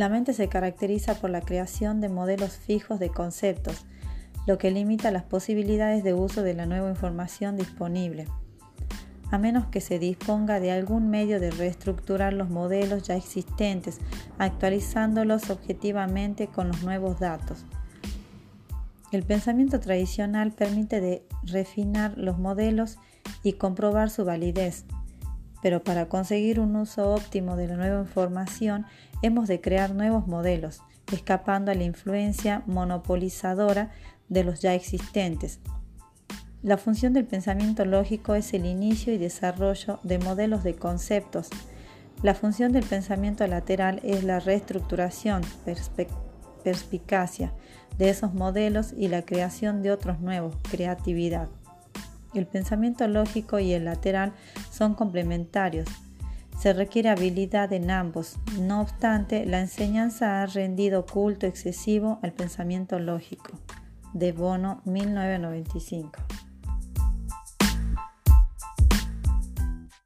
La mente se caracteriza por la creación de modelos fijos de conceptos, lo que limita las posibilidades de uso de la nueva información disponible, a menos que se disponga de algún medio de reestructurar los modelos ya existentes, actualizándolos objetivamente con los nuevos datos. El pensamiento tradicional permite de refinar los modelos y comprobar su validez, pero para conseguir un uso óptimo de la nueva información hemos de crear nuevos modelos, escapando a la influencia monopolizadora de los ya existentes. La función del pensamiento lógico es el inicio y desarrollo de modelos de conceptos. La función del pensamiento lateral es la reestructuración, perspicacia de esos modelos y la creación de otros nuevos, creatividad. El pensamiento lógico y el lateral son complementarios. Se requiere habilidad en ambos. No obstante, la enseñanza ha rendido culto excesivo al pensamiento lógico. De Bono, 1995.